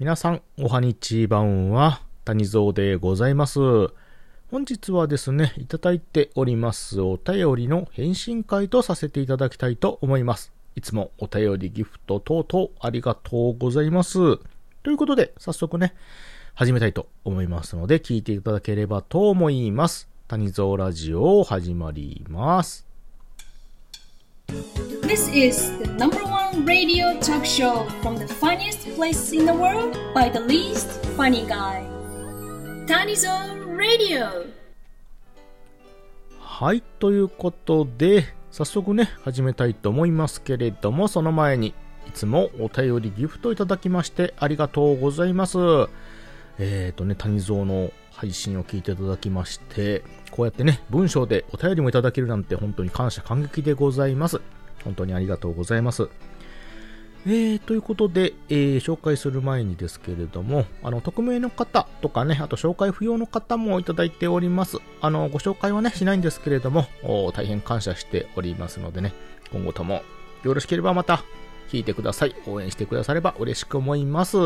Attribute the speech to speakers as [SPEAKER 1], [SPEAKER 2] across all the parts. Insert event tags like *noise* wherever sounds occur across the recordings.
[SPEAKER 1] 皆さん、おはにちばんは、谷蔵でございます。本日はですね、いただいておりますお便りの返信会とさせていただきたいと思います。いつもお便りギフト等々ありがとうございます。ということで、早速ね、始めたいと思いますので、聞いていただければと思います。谷蔵ラジオ始まります。
[SPEAKER 2] This is the number one radio talk show from the funniest place in the world by the least funny guy. Tanizon Radio!
[SPEAKER 1] はい、ということで、早速ね、始めたいと思いますけれども、その前に、いつもお便りギフトいただきましてありがとうございます。えっ、ー、とね、谷蔵の配信を聞いていただきまして、こうやってね、文章でお便りもいただけるなんて本当に感謝感激でございます。本当にありがとうございます。えー、ということで、えー、紹介する前にですけれども、あの、匿名の方とかね、あと紹介不要の方もいただいております。あの、ご紹介はね、しないんですけれども、大変感謝しておりますのでね、今後ともよろしければまた聞いてください。応援してくだされば嬉しく思います。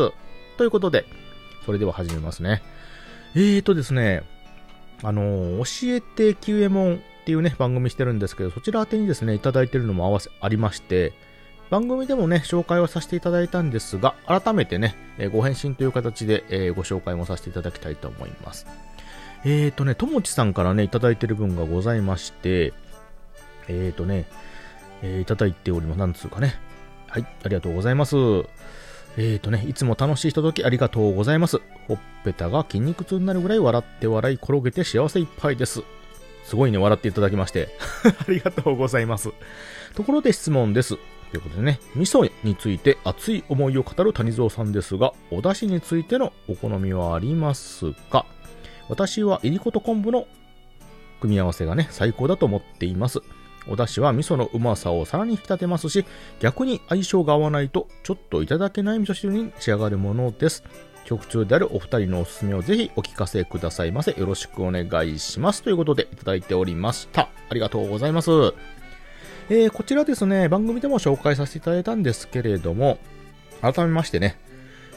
[SPEAKER 1] ということで、それでは始めますね。えーとですね、あの、教えて q エモンっていうね、番組してるんですけど、そちら宛てにですね、いただいてるのも合わせ、ありまして、番組でもね、紹介をさせていただいたんですが、改めてね、えー、ご返信という形で、えー、ご紹介もさせていただきたいと思います。えーとね、ともちさんからね、いただいてる分がございまして、えーとね、えー、いただいております。なんつうかね。はい、ありがとうございます。えーとね、いつも楽しいひとときありがとうございます。ほっぺたが筋肉痛になるぐらい笑って笑い転げて幸せいっぱいです。すごいね、笑っていただきまして。*laughs* ありがとうございます。ところで質問です。ということでね、味噌について熱い思いを語る谷蔵さんですが、お出汁についてのお好みはありますか？私はいりこと昆布の組み合わせがね、最高だと思っています。お出汁は味噌のうまさをさらに引き立てますし、逆に相性が合わないと、ちょっといただけない味噌汁に仕上がるものです。曲中であるお二人のおすすめをぜひお聞かせくださいませ。よろしくお願いします。ということでいただいておりました。ありがとうございます。えー、こちらですね、番組でも紹介させていただいたんですけれども、改めましてね、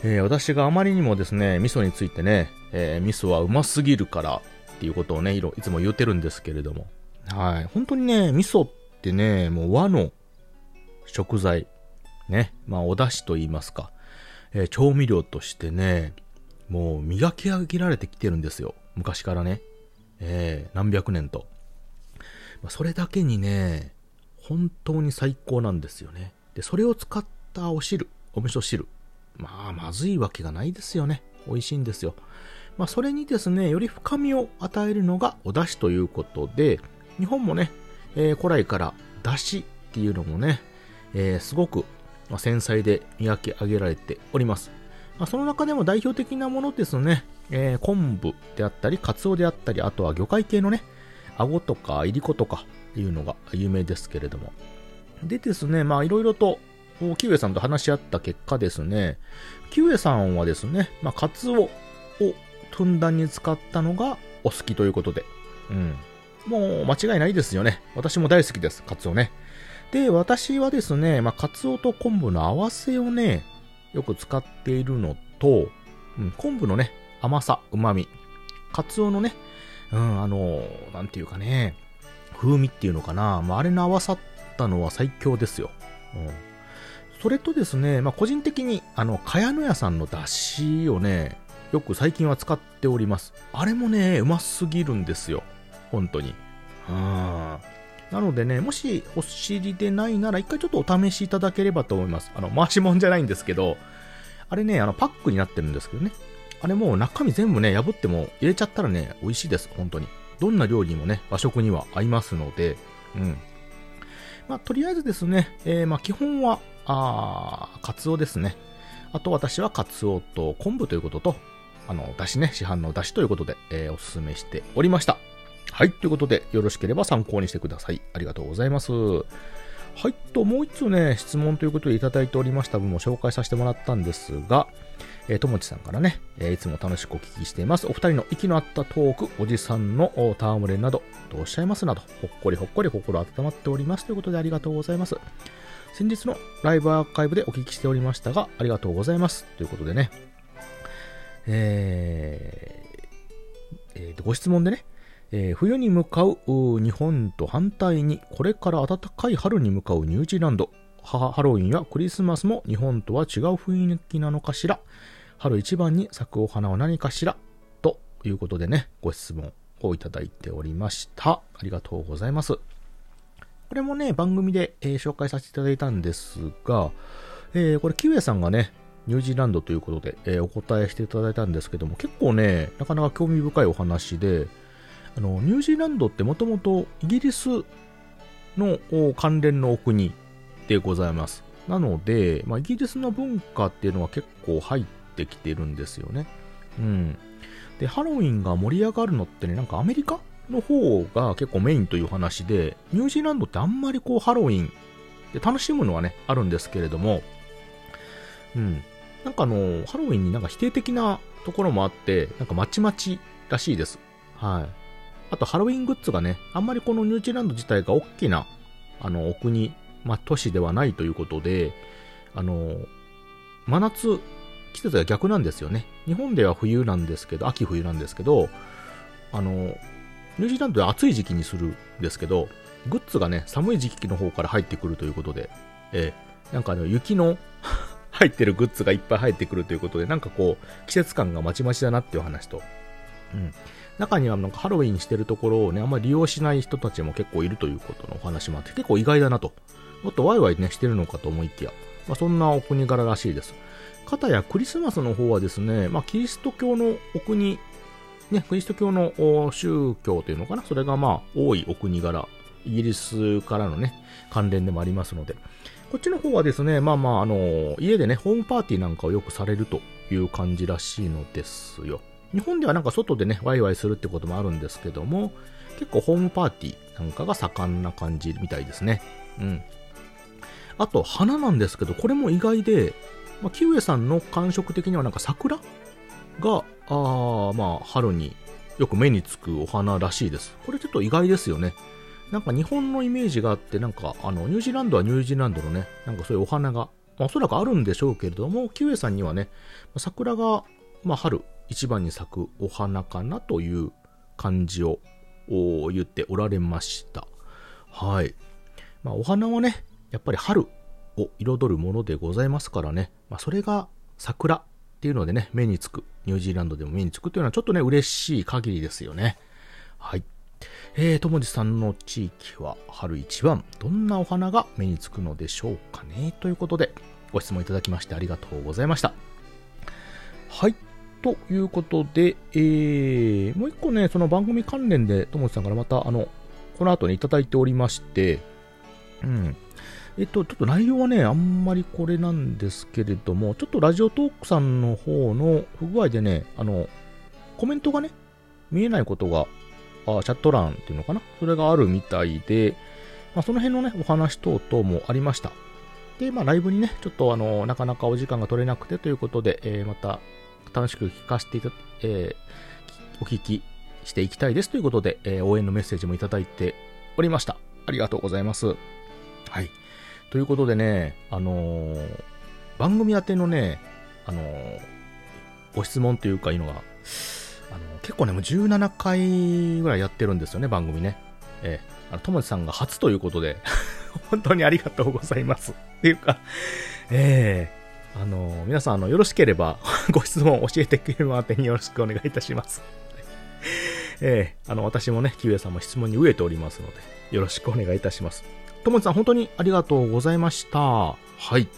[SPEAKER 1] えー、私があまりにもですね、味噌についてね、えー、味噌はうますぎるからっていうことをね、いつも言ってるんですけれども、はい。本当にね、味噌ってね、もう和の食材、ね、まあお出汁と言いますか、えー、調味料としてね、もう磨き上げられてきてるんですよ。昔からね。えー、何百年と。ま、それだけにね、本当に最高なんですよね。で、それを使ったお汁、お味噌汁。まあ、まずいわけがないですよね。美味しいんですよ。まあ、それにですね、より深みを与えるのがお出汁ということで、日本もね、えー、古来から出汁っていうのもね、えー、すごく、繊細で磨き上げられております。まあ、その中でも代表的なものですね、えー、昆布であったり、カツオであったり、あとは魚介系のね、アゴとかイリコとかいうのが有名ですけれども。でですね、まあいろいろと、キウエさんと話し合った結果ですね、キウエさんはですね、まあカツオをふんだんに使ったのがお好きということで、うん。もう間違いないですよね。私も大好きです、カツオね。で、私はですね、まあカツオと昆布の合わせをね、よく使っているのと、うん、昆布のね、甘さ、旨味、カツオのね、うん、あの、なんていうかね、風味っていうのかな、まあ、あれの合わさったのは最強ですよ。うん。それとですね、まあ、個人的に、あの、茅野屋さんの出汁をね、よく最近は使っております。あれもね、うますぎるんですよ。本当に。うん。なのでね、もしお尻でないなら一回ちょっとお試しいただければと思います。あの、回しもんじゃないんですけど、あれね、あの、パックになってるんですけどね。あれもう中身全部ね、破っても入れちゃったらね、美味しいです、本当に。どんな料理にもね、和食には合いますので、うん。まあ、とりあえずですね、えー、まあ、基本は、あカツオですね。あと私はカツオと昆布ということと、あの、だしね、市販のだしということで、えー、おすすめしておりました。はい、ということで、よろしければ参考にしてください。ありがとうございます。はい、と、もう一つね、質問ということでいただいておりました分も紹介させてもらったんですが、えー、ともちさんからね、えー、いつも楽しくお聞きしています。お二人の息の合ったトーク、おじさんの戯れなど、どうおっしゃいますなど、ほっこりほっこり心温まっておりますということでありがとうございます。先日のライブアーカイブでお聞きしておりましたが、ありがとうございます。ということでね、えーえーご質問でね、えー冬に向かう日本と反対に、これから暖かい春に向かうニュージーランド。ハロウィンやクリスマスも日本とは違う雰囲気なのかしら？春一番に咲くお花は何かしら？ということでね、ご質問をいただいておりました。ありがとうございます。これもね、番組で、えー紹介させていただいたんですが、えーこれ、キウエさんがね、ニュージーランドということで、えーお答えしていただいたんですけども、結構ね、なかなか興味深いお話で、あの、ニュージーランドってもともとイギリスの関連のお国でございます。なので、まあ、イギリスの文化っていうのは結構入ってきてるんですよね。うん。で、ハロウィンが盛り上がるのってね、なんかアメリカの方が結構メインという話で、ニュージーランドってあんまりこうハロウィンで楽しむのはね、あるんですけれども、うん。なんかあの、ハロウィンになんか否定的なところもあって、なんかまちまちらしいです。はい。あとハロウィングッズがね、あんまりこのニュージーランド自体が大きな、あの、お国、まあ、都市ではないということで、あの、真夏、季節が逆なんですよね。日本では冬なんですけど、秋冬なんですけど、あの、ニュージーランドでは暑い時期にするんですけど、グッズがね、寒い時期の方から入ってくるということで、えーなんかあの、雪の *laughs* 入ってるグッズがいっぱい入ってくるということで、なんかこう、季節感がまちまちだなっていう話と、うん。中にはなんかハロウィンしてるところをね、あんまり利用しない人たちも結構いるということのお話もあって、結構意外だなと。もっとワイワイね、してるのかと思いきや、まあ、そんなお国柄らしいです。かたやクリスマスの方はですね、まあ、キリスト教のお国、ね、キリスト教の宗教というのかな、それがまあ、多いお国柄、イギリスからのね、関連でもありますので、こっちの方はですね、まあまあ、あの、家でね、ホームパーティーなんかをよくされるという感じらしいのですよ。日本ではなんか外でね、ワイワイするってこともあるんですけども、結構ホームパーティーなんかが盛んな感じみたいですね。うん。あと、花なんですけど、これも意外で、まあ、キウエさんの感触的にはなんか桜が、あまあ、春によく目につくお花らしいです。これちょっと意外ですよね。なんか日本のイメージがあって、なんかあの、ニュージーランドはニュージーランドのね、なんかそういうお花が、まあ、おそらくあるんでしょうけれども、キウエさんにはね、桜が、まあ、春一番に咲くお花かなという感じを言っておられました。はい。まあ、お花はね、やっぱり春を彩るものでございますからね、まあ、それが桜っていうのでね、目につく、ニュージーランドでも目につくというのはちょっとね、嬉しい限りですよね。はい。えー、ともじさんの地域は春一番、どんなお花が目につくのでしょうかね？ということで、ご質問いただきましてありがとうございました。はい。ということで、えー、もう一個ね、その番組関連で、ともじさんからまた、あの、この後にいただいておりまして、うん。えっと、ちょっと内容はね、あんまりこれなんですけれども、ちょっとラジオトークさんの方の不具合でね、あの、コメントがね、見えないことが、あチャット欄っていうのかな？それがあるみたいで、まあ、その辺のね、お話等々もありました。で、まあ、ライブにね、ちょっとあの、なかなかお時間が取れなくてということで、えーまた、楽しく聞かせていた、えーお聞きしていきたいですということで、えー応援のメッセージもいただいておりました。ありがとうございます。はい。ということでね、あのー番組宛てのね、あのーご質問というかいうのが、あの結構ね、もう17回ぐらいやってるんですよね、番組ね。えー、あの、ともちさんが初ということで、*laughs* 本当にありがとうございます。っていうか、ええあの、皆さん、あの、よろしければ、*laughs* ご質問教えてくれる宛てによろしくお願いいたします。ええあの、私もね、キウエさんも質問に飢えておりますので、よろしくお願いいたします。ともちさん、本当にありがとうございました。はい。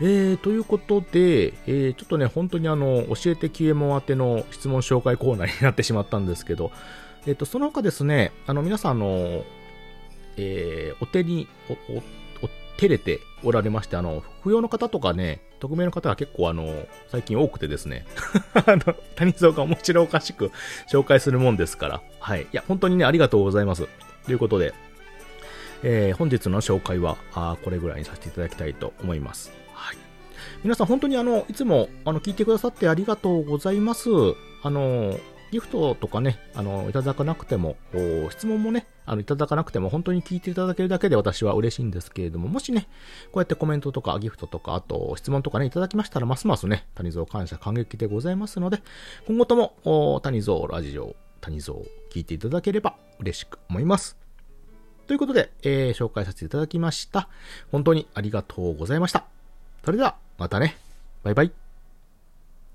[SPEAKER 1] えー、ということで、えー、ちょっとね、本当にあの、教えてキウエモン宛ての質問紹介コーナーになってしまったんですけど、えっ、と、その他ですね、あの、皆さん、あの、えー、お手に、お、お、お照れておられまして、あの、不要の方とかね、匿名の方は結構あの、最近多くてですね、*laughs* あの、谷蔵が面白おかしく紹介するもんですから、はい。いや、本当にね、ありがとうございます。ということで、えー本日の紹介は、あこれぐらいにさせていただきたいと思います。はい。皆さん本当にあの、いつも、あの、聞いてくださってありがとうございます。あの、ギフトとかね、あの、いただかなくても、質問もね、あの、いただかなくても本当に聞いていただけるだけで私は嬉しいんですけれども、もしね、こうやってコメントとかギフトとか、あと質問とかね、いただきましたら、ますますね、谷蔵感謝感激でございますので、今後とも、谷蔵ラジオ、谷蔵聞いていただければ嬉しく思います。ということで、えー、紹介させていただきました。本当にありがとうございました。それでは、またね。バイバイ。